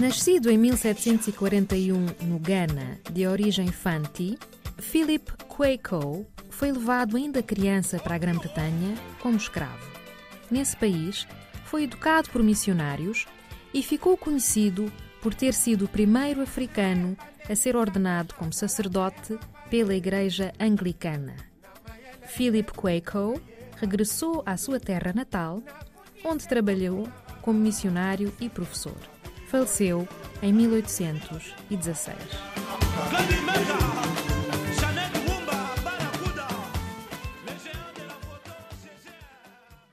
Nascido em 1741 no Ghana, de origem Fanti, Philip Quaco foi levado ainda criança para a Grã-Bretanha como escravo. Nesse país, foi educado por missionários e ficou conhecido por ter sido o primeiro africano a ser ordenado como sacerdote pela Igreja Anglicana. Philip Quaco regressou à sua terra natal, onde trabalhou como missionário e professor. Faleceu em 1816.